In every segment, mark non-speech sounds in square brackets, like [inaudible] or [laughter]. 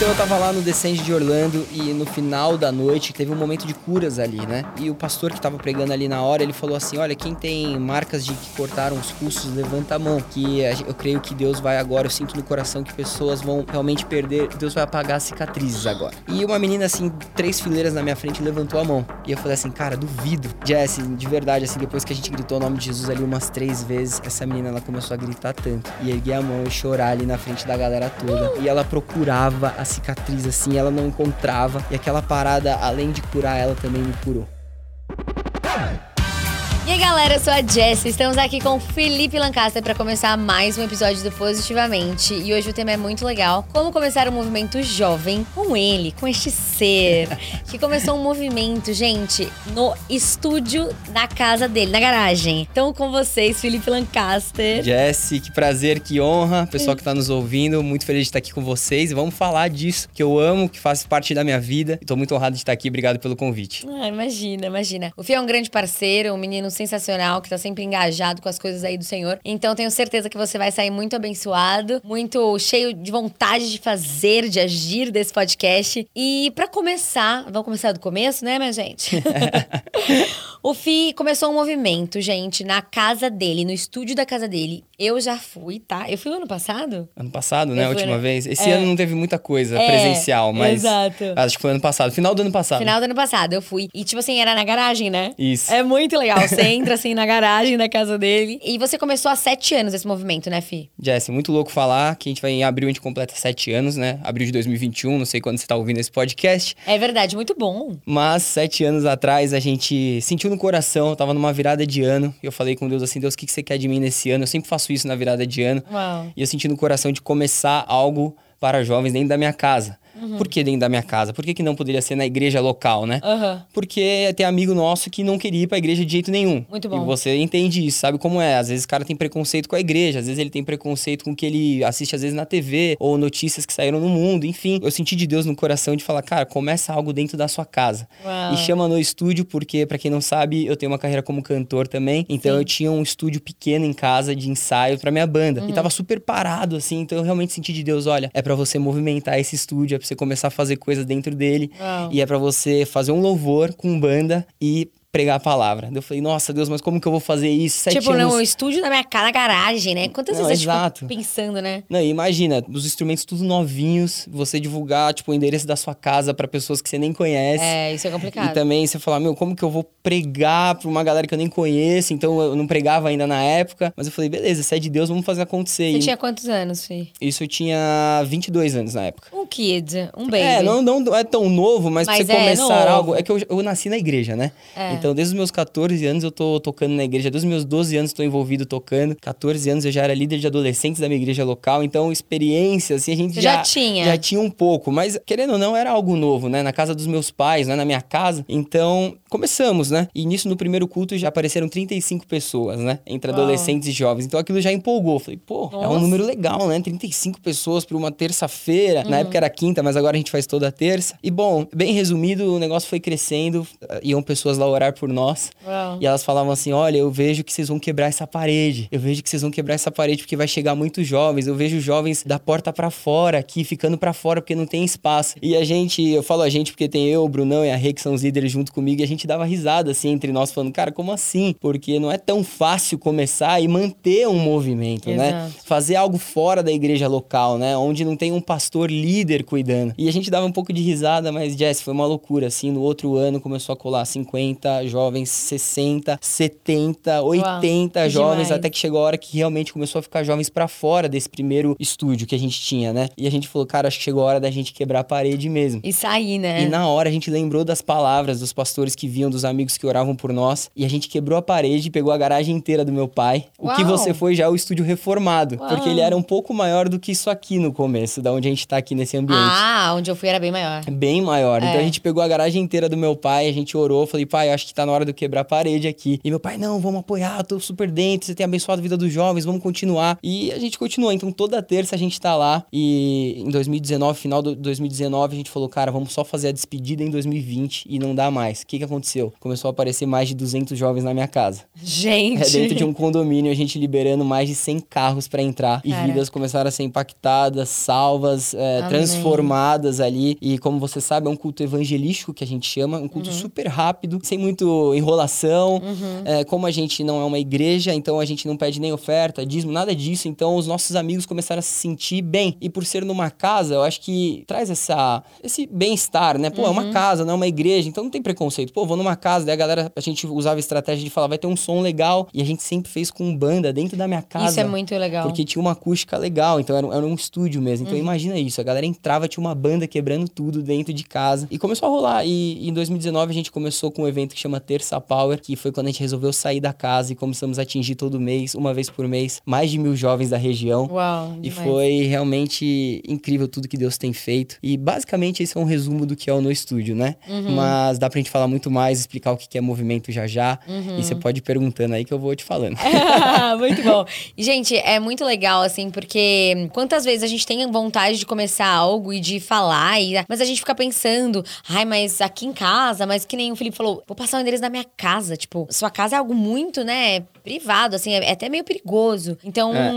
Então eu tava lá no Descende de Orlando e no final da noite teve um momento de curas ali, né? E o pastor que tava pregando ali na hora, ele falou assim: Olha, quem tem marcas de que cortaram os pulsos, levanta a mão. Que eu creio que Deus vai agora, eu sinto no coração que pessoas vão realmente perder, Deus vai apagar as cicatrizes agora. E uma menina, assim, três fileiras na minha frente levantou a mão. E eu falei assim: Cara, duvido. Jesse, de verdade, assim, depois que a gente gritou o nome de Jesus ali umas três vezes, essa menina ela começou a gritar tanto. E erguer a mão e chorar ali na frente da galera toda. E ela procurava a cicatriz assim, ela não encontrava. E aquela parada, além de curar ela, também me curou. E aí, galera, eu sou a Jess. Estamos aqui com o Felipe Lancaster para começar mais um episódio do Positivamente. E hoje o tema é muito legal: como começar um movimento jovem com ele, com este ser, [laughs] que começou um movimento, gente, no estúdio da casa dele, na garagem. Então, com vocês, Felipe Lancaster. Jess, que prazer, que honra. Pessoal que tá nos ouvindo, muito feliz de estar aqui com vocês. E vamos falar disso que eu amo, que faz parte da minha vida. E tô muito honrado de estar aqui. Obrigado pelo convite. Ah, imagina, imagina. O Fih é um grande parceiro, um menino sensacional, que tá sempre engajado com as coisas aí do Senhor. Então tenho certeza que você vai sair muito abençoado, muito cheio de vontade de fazer, de agir desse podcast. E para começar, vamos começar do começo, né, minha gente? [laughs] o Fi começou um movimento, gente, na casa dele, no estúdio da casa dele. Eu já fui, tá? Eu fui no ano passado? Ano passado, né? Eu A última no- vez. Esse É. ano não teve muita coisa É, presencial, mas. exato. Acho que foi ano passado, final do ano passado. Final do ano passado, eu fui. E, tipo assim, era na garagem, né? Isso. É muito legal. Você entra, assim, na garagem da casa dele. E você começou há sete anos esse movimento, né, Fi? Jesse, muito louco falar que a gente vai em abril, a gente completa sete anos, né? Abril de 2021, não sei quando você tá ouvindo esse podcast. É verdade, muito bom. Mas sete anos atrás a gente sentiu no coração, eu tava numa virada de ano, e eu falei com Deus assim: Deus, o que que você quer de mim nesse ano? Eu sempre faço isso na virada de ano. Uau. E eu senti no coração de começar algo para jovens dentro da minha casa. Uhum. Por que dentro da minha casa? Por que, que não poderia ser na igreja local, né? Aham. Porque tem amigo nosso que não queria ir pra igreja de jeito nenhum. Muito bom. E você entende isso, sabe como é? Às vezes o cara tem preconceito com a igreja, às vezes ele tem preconceito com o que ele assiste às vezes na TV, ou notícias que saíram no mundo, enfim. Eu senti de Deus no coração de falar, cara, começa algo dentro da sua casa. Uau. E chama no estúdio porque, pra quem não sabe, eu tenho uma carreira como cantor também. Então Sim. eu tinha um estúdio pequeno em casa de ensaio pra minha banda. Uhum. E tava super parado, assim. Então eu realmente senti de Deus, olha, é pra você movimentar esse estúdio, é pra você começar a fazer coisas dentro dele. Uau. E é pra você fazer um louvor com banda e pregar a palavra. Eu falei, nossa Deus, mas como que eu vou fazer isso? Sete tipo, anos. no estúdio da minha casa, na garagem, né? Quantas Não, vezes exato. eu fico pensando, né? Não, e imagina, os instrumentos tudo novinhos, você divulgar, tipo, o endereço da sua casa pra pessoas que você nem conhece. É, isso é E complicado. também você falar, meu, como que eu vou pregar pra uma galera que eu nem conheço? Então eu não pregava ainda na época. Mas eu falei, beleza, se é de Deus, vamos fazer acontecer. Você E tinha quantos anos, Fi? Isso eu tinha 22 anos na época. Um kid, um baby. É, não, não é tão novo, mas, Mas pra você é começar novo. algo. É que eu, eu nasci na igreja, né? É. Então, desde os meus 14 anos eu tô tocando na igreja. Desde os meus 12 anos tô envolvido tocando. 14 anos eu já era líder de adolescentes da minha igreja local. Então, experiência, assim, a gente já, já tinha. Já tinha um pouco. Mas, querendo ou não, era algo novo, né? Na casa dos meus pais, né? Na minha casa. Então, começamos, né? E nisso, no primeiro culto, já apareceram 35 pessoas, né? Entre Uau. adolescentes e jovens. Então, aquilo já empolgou. Falei, pô, é um Nossa. número legal, né? 35 pessoas por uma terça-feira. Uhum. Na época era quinta, mas agora a gente faz toda terça. E bom, bem resumido, o negócio foi crescendo. eh, Iam pessoas lá orar por nós. Uau. E elas falavam assim: Olha, eu vejo que vocês vão quebrar essa parede. Eu vejo que vocês vão quebrar essa parede porque vai chegar muitos jovens. Eu vejo jovens da porta pra fora aqui, ficando pra fora porque não tem espaço. E a gente, eu falo a gente porque tem eu, o Brunão e a Rê, que são os líderes junto comigo, e a gente dava risada assim entre nós, falando: Cara, como assim? Porque não é tão fácil começar e manter um movimento, né? Exato. Fazer algo fora da igreja local, né? Onde não tem um pastor líder cuidando. E a gente dava um pouco de risada, mas Jess, foi uma loucura, assim. No outro ano começou a colar 50 jovens, 60, 70, 80 que jovens, demais. até que chegou a hora que realmente começou a ficar jovens pra fora desse primeiro estúdio que a gente tinha, né? E a gente falou, cara, acho que chegou a hora da gente quebrar a parede mesmo. E sair, né? E na hora a gente lembrou das palavras dos pastores que vinham, dos amigos que oravam por nós. E a gente quebrou a parede e pegou a garagem inteira do meu pai. O que Uau! você foi já é o estúdio reformado. Uau! Porque ele era um pouco maior do que isso aqui no começo, da onde a gente tá aqui nesse ambiente. Ah, onde eu fui era bem maior. Bem maior. Então É. a gente pegou a garagem inteira do meu pai, a gente orou, falei, pai, acho que tá na hora de eu quebrar a parede aqui. E meu pai, não, vamos apoiar, eu tô super dentro, você tem abençoado a vida dos jovens, vamos continuar. E a gente continuou. Então toda terça a gente tá lá. E em 2019, final de 2019, a gente falou, cara, vamos só fazer a despedida em 2020 e não dá mais. O que que aconteceu? Começou a aparecer mais de 200 jovens na minha casa. Gente. É dentro de um condomínio, a gente liberando mais de 100 carros para entrar. E Cara. vidas começaram a ser impactadas, salvas, é, transformadas ali. E como você sabe, é um culto evangelístico que a gente chama, um Uhum. culto super rápido, sem muito enrolação. É, como a gente não é uma igreja, então a gente não pede nem oferta, dízimo, nada disso. Então os nossos amigos começaram a se sentir bem. E por ser numa casa, eu acho que traz essa, esse bem-estar, né? Pô, é Uhum. uma casa, não é uma igreja, então não tem preconceito. Pô, vou numa casa, daí a galera, a gente usava a estratégia de falar, vai ter um som legal. E a gente sempre fez com banda dentro da minha casa. Isso é muito legal. Porque tinha uma acústica legal, então era, um- era um estúdio mesmo. Uhum. Então imagina isso, a galera entrava, tinha uma banda quebrando tudo dentro de casa. E começou a rolar. E, em 2019 a gente começou com um evento que chama Terça Power, que foi quando a gente resolveu sair da casa e começamos a atingir todo mês, uma vez por mês, mais de mil jovens da região. Uau. E demais. foi realmente incrível tudo que Deus tem feito. E basicamente esse é um resumo do que é o No Estúdio, né? Uhum. Mas dá pra gente falar muito mais, explicar o que é movimento já já. Uhum. E você pode ir perguntando aí que eu vou te falando. [laughs] muito bom. Gente, é muito legal, assim, porque quantas vezes a gente tem vontade de começar algo e de falar, e, mas a gente fica pensando, ai, mas aqui em casa, mas que nem o Felipe falou, vou passar o endereço da minha casa. Tipo, sua casa é algo muito, né, privado, assim, é, é até meio perigoso. Então, É.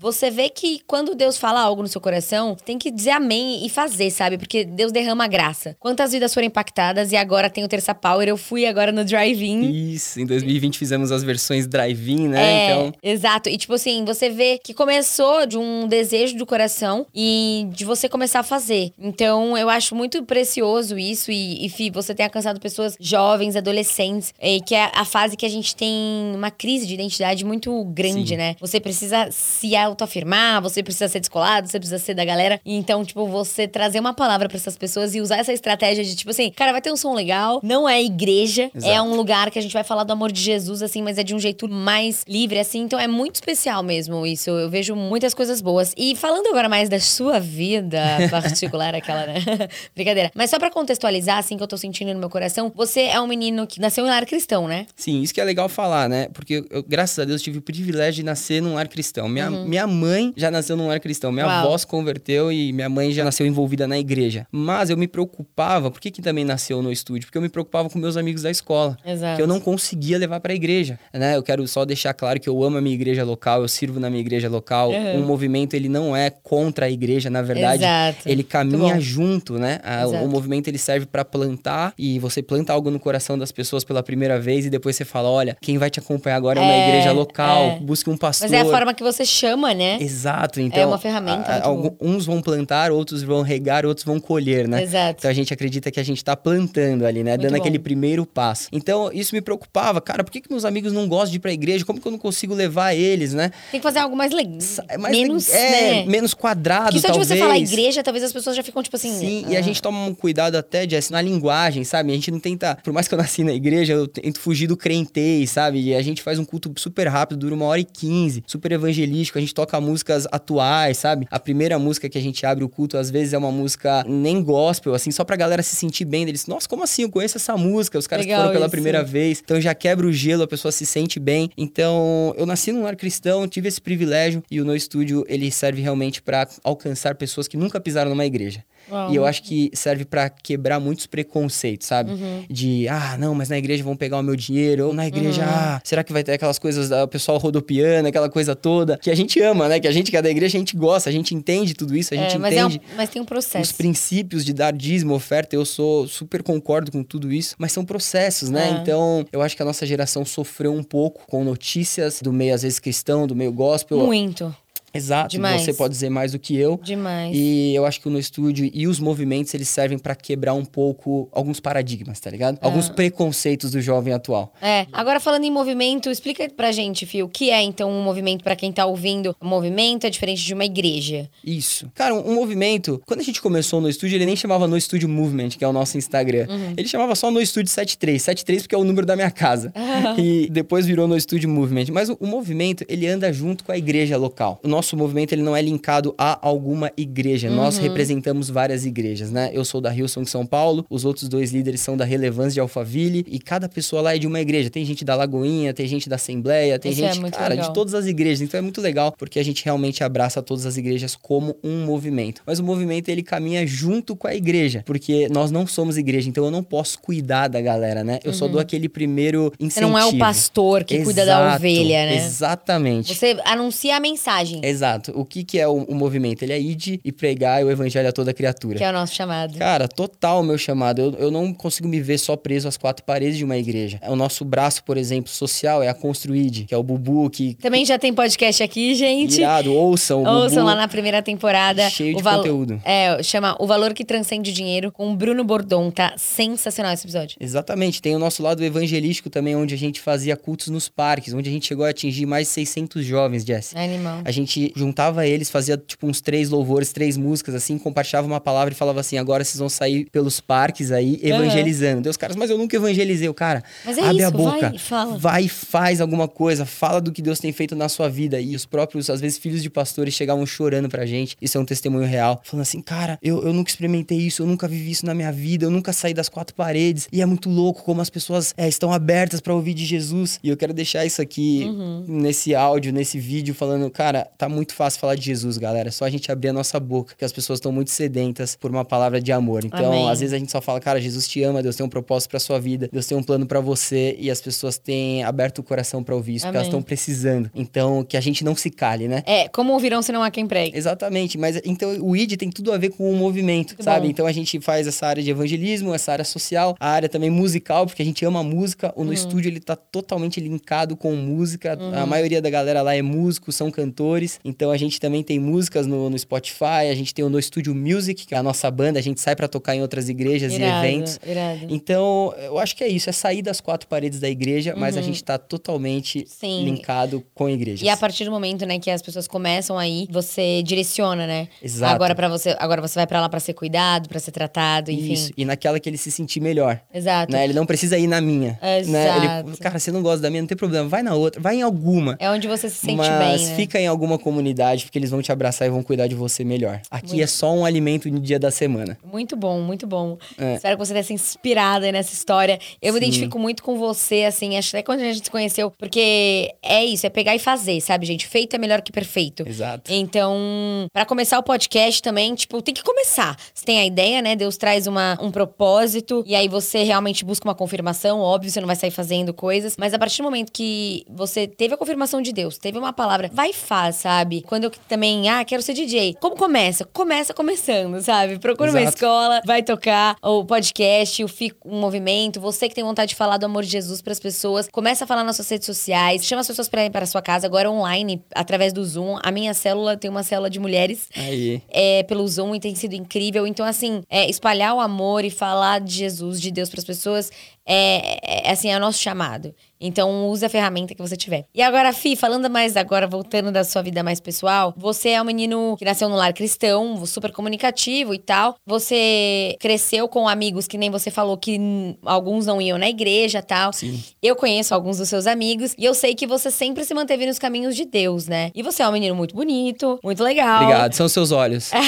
você vê que quando Deus fala algo no seu coração, tem que dizer amém e fazer, sabe? Porque Deus derrama graça. Quantas vidas foram impactadas e agora tem o Terça Power, eu fui agora no drive-in. Isso, em 2020 fizemos as versões drive-in, né? É, Então, exato. E tipo assim, você vê que começou de um desejo do coração e de você começar a fazer. Então, eu acho muito precioso isso. E, e Fih, você tem alcançado pessoas jovens, adolescentes, e que é a fase que a gente tem uma crise de identidade muito grande, Sim. né? Você precisa se autoafirmar, você precisa ser descolado, você precisa ser da galera. Então, tipo, você trazer uma palavra pra essas pessoas e usar essa estratégia de, tipo assim, cara, vai ter um som legal, não é igreja, é Exato. um lugar que a gente vai falar do amor de Jesus, assim, mas é de um jeito mais livre, assim. Então é muito especial mesmo isso. Eu vejo muitas coisas boas. E falando agora mais da sua vida [laughs] particular, aquela, né? [laughs] Brincadeira. Mas só pra contextualizar, assim, que eu tô sentindo no meu coração, você é um menino que nasceu em lar cristão, né? sim, isso que é legal falar, né? Porque eu, graças a Deus, tive o privilégio de nascer num lar cristão. Minha, minha mãe já nasceu num lar cristão. Minha Uhum. Uau. avó se converteu e minha mãe já nasceu envolvida na igreja. Mas eu me preocupava, por que, que também nasceu no estúdio? Porque eu me preocupava com meus amigos da escola. Exato. que eu não conseguia levar pra igreja, né? Eu quero só deixar claro que eu amo a minha igreja local, eu sirvo na minha igreja local. Uhum. Um movimento ele não é contra a igreja, na verdade, Exato. ele caminha junto, né? A- o movimento ele serve pra plantar e você planta algo no coração das pessoas pela primeira vez e depois você fala, olha, quem vai te acompanhar agora é uma É, igreja local, é. busque um pastor. Mas é a forma que você chama, né? Exato, então. uma ferramenta a- algu- uns vão plantar, outros vão regar, outros vão colher, né? Exato. Então a gente acredita que a gente tá plantando ali, né? Muito Dando bom. aquele primeiro passo. Então isso me preocupava, cara, por que, que meus amigos não gostam de ir pra igreja? Como que eu não consigo levar eles, né? Tem que fazer algo mais legal. É menos, le- é, né? menos quadrado, Porque só talvez. de você falar igreja, talvez as pessoas já ficam, tipo assim. Sim, ah. e a gente toma um cuidado até, Jess, na linguagem, sabe? A gente não tenta. Por mais que eu nasci na igreja, eu tento fugir do crentez, sabe? E a gente faz um culto super rápido, dura uma hora e quinze, super evangelístico. A gente toca músicas atuais, sabe? A primeira música que a gente abre o culto, às vezes, é uma música nem gospel, assim, só pra galera se sentir bem. Eles, nossa, como assim? Eu conheço essa música. Os caras Legal foram pela isso. primeira vez. Então já quebra o gelo, a pessoa se sente bem. Então, eu nasci num lar cristão, tive esse privilégio e o No Estúdio, ele serve realmente pra alcançar pessoas que nunca pisaram numa igreja. Uau. E eu acho que serve pra quebrar muitos preconceitos, sabe? Uhum. De, ah, não, mas na igreja vão pegar o meu dinheiro, ou na igreja, Uhum. ah, será que vai ter aquelas coisas da pessoal rodopiando, aquela coisa toda, que a gente ama, né? Que a gente que é da igreja, a gente gosta, a gente entende tudo isso, a gente É, mas, é um- entende mas tem um os processo. princípios de dar dízimo, oferta, eu sou super concordo com tudo isso, mas são processos, né? É. Então, eu acho que a nossa geração sofreu um pouco com notícias do meio, às vezes, cristão, do meio gospel. Muito. Exato, Demais. você pode dizer mais do que eu. Demais. E eu acho que o No Estúdio e os movimentos, eles servem pra quebrar um pouco alguns paradigmas, tá ligado? Ah. Alguns preconceitos do jovem atual. É, agora falando em movimento, explica pra gente, Fio, o que é então um movimento pra quem tá ouvindo? Um movimento é diferente de uma igreja. Isso. Cara, um, um movimento, quando a gente começou no estúdio, ele nem chamava No Estúdio Movement, que é o nosso Instagram. Uhum. Ele chamava só No Estúdio 73. 73 porque é o número da minha casa. [laughs] e depois virou No Estúdio Movement. Mas o, o movimento, ele anda junto com a igreja local. O nosso nosso movimento ele não é linkado a alguma igreja. Uhum. Nós representamos várias igrejas, né? Eu sou da Hillsong São Paulo, os outros dois líderes são da Relevância de Alphaville e cada pessoa lá é de uma igreja. Tem gente da Lagoinha, tem gente da Assembleia, tem Isso é gente, muito cara, legal. de todas as igrejas. Então é muito legal porque a gente realmente abraça todas as igrejas como um movimento. Mas o movimento ele caminha junto com a igreja, porque nós não somos igreja, então eu não posso cuidar da galera, né? Eu só dou aquele primeiro Uhum. Você incentivo. não é o pastor que cuida da Exato, ovelha, né? Exatamente. Você anuncia a mensagem, Exato. O que, que é o, o movimento? Ele é ir e pregar o evangelho a toda criatura. que é o nosso chamado. Cara, total o meu chamado. Eu, eu não consigo me ver só preso às quatro paredes de uma igreja. O nosso braço, por exemplo, social é a Construid, que é o Bubu, que. Também já tem podcast aqui, gente. Irado, ouçam o Ouçam Bubu. lá na primeira temporada. Cheio de conteúdo. É, chama O Valor que Transcende o Dinheiro, com o Bruno Bordon. Tá sensacional esse episódio. Exatamente. Tem o nosso lado evangelístico também, onde a gente fazia cultos nos parques, onde a gente chegou a atingir mais de 600 jovens, Jess. Animal. A gente juntava eles, fazia tipo uns três louvores, três músicas, assim, compartilhava uma palavra e falava assim: agora vocês vão sair pelos parques aí evangelizando. Deus, caras, mas eu nunca evangelizei. O cara, Mas é abre a isso, boca, vai e fala. vai e faz alguma coisa, fala do que Deus tem feito na sua vida. E os próprios, às vezes, filhos de pastores chegavam chorando pra gente. Isso é um testemunho real. Falando assim, cara, eu, eu nunca experimentei isso, eu nunca vivi isso na minha vida, eu nunca saí das quatro paredes. E é muito louco como as pessoas é, estão abertas pra ouvir de Jesus. E eu quero deixar isso aqui Uhum. nesse áudio, nesse vídeo, falando, cara, tá muito fácil falar de Jesus, galera. É só a gente abrir a nossa boca, que as pessoas estão muito sedentas por uma palavra de amor. Então, Amém. às vezes a gente só fala, cara, Jesus te ama, Deus tem um propósito pra sua vida, Deus tem um plano pra você e as pessoas têm aberto o coração pra ouvir isso, porque elas Amém. estão precisando. Então, que a gente não se cale, né? É, como ouvirão se não há quem pregue. Exatamente, mas então o ID tem tudo a ver com o movimento, Muito sabe? bom. Então a gente faz essa área de evangelismo, essa área social, a área também musical, porque a gente ama música. O no estúdio ele tá totalmente linkado com música. A maioria da galera lá é músico, são cantores. Então a gente também tem músicas no, no Spotify, a gente tem o No Studio Music, que é a nossa banda, a gente sai pra tocar em outras igrejas Irado, e eventos. irado. Então, eu acho que é isso, é sair das quatro paredes da igreja, mas a gente tá totalmente Sim. linkado com igrejas. E a partir do momento, né, que as pessoas começam aí, você direciona, né? Exato. Agora para você, agora você vai pra lá pra ser cuidado, pra ser tratado, enfim. Isso, e naquela que ele se sentir melhor. Exato. Né? Ele não precisa ir na minha. Né? Exato. Ele, cara, você não gosta da minha, não tem problema. Vai na outra, vai em alguma. É onde você se sente mas bem, né? fica em alguma comunidade, porque eles vão te abraçar e vão cuidar de você melhor. Aqui é só um alimento no dia da semana. Muito bom, muito bom. É. Espero que você tenha se inspirado aí nessa história. Eu me identifico muito com você, assim, acho até quando a gente se conheceu, porque é isso, é pegar e fazer, sabe, gente? Feito é melhor que perfeito. Exato. Então, pra começar o podcast também, tipo, tem que começar. Você tem a ideia, né? Deus traz uma, um propósito, e aí você realmente busca uma confirmação, óbvio, você não vai sair fazendo coisas, mas a partir do momento que você teve a confirmação de Deus, teve uma palavra, vai e faz, sabe? Quando eu também, ah, quero ser DJ. Como começa? Começa começando, sabe? Procura uma Exato. escola, vai tocar o podcast, o Fico um movimento, você que tem vontade de falar do amor de Jesus pras pessoas, começa a falar nas suas redes sociais, chama as pessoas pra ir para sua casa, agora online, através do Zoom. A minha célula tem uma célula de mulheres Aí. é, pelo Zoom e tem sido incrível. Então, assim, é, espalhar o amor e falar de Jesus, de Deus pras pessoas, é, é, assim, é o nosso chamado. Então, use a ferramenta que você tiver. E agora, Fi, falando mais agora, voltando da sua vida mais pessoal, você é um menino que nasceu no lar cristão, super comunicativo e tal. Você cresceu com amigos que nem você falou que alguns não iam na igreja e tal. Sim. Eu conheço alguns dos seus amigos e eu sei que você sempre se manteve nos caminhos de Deus, né? E você é um menino muito bonito, muito legal. Obrigado, são seus olhos. [laughs]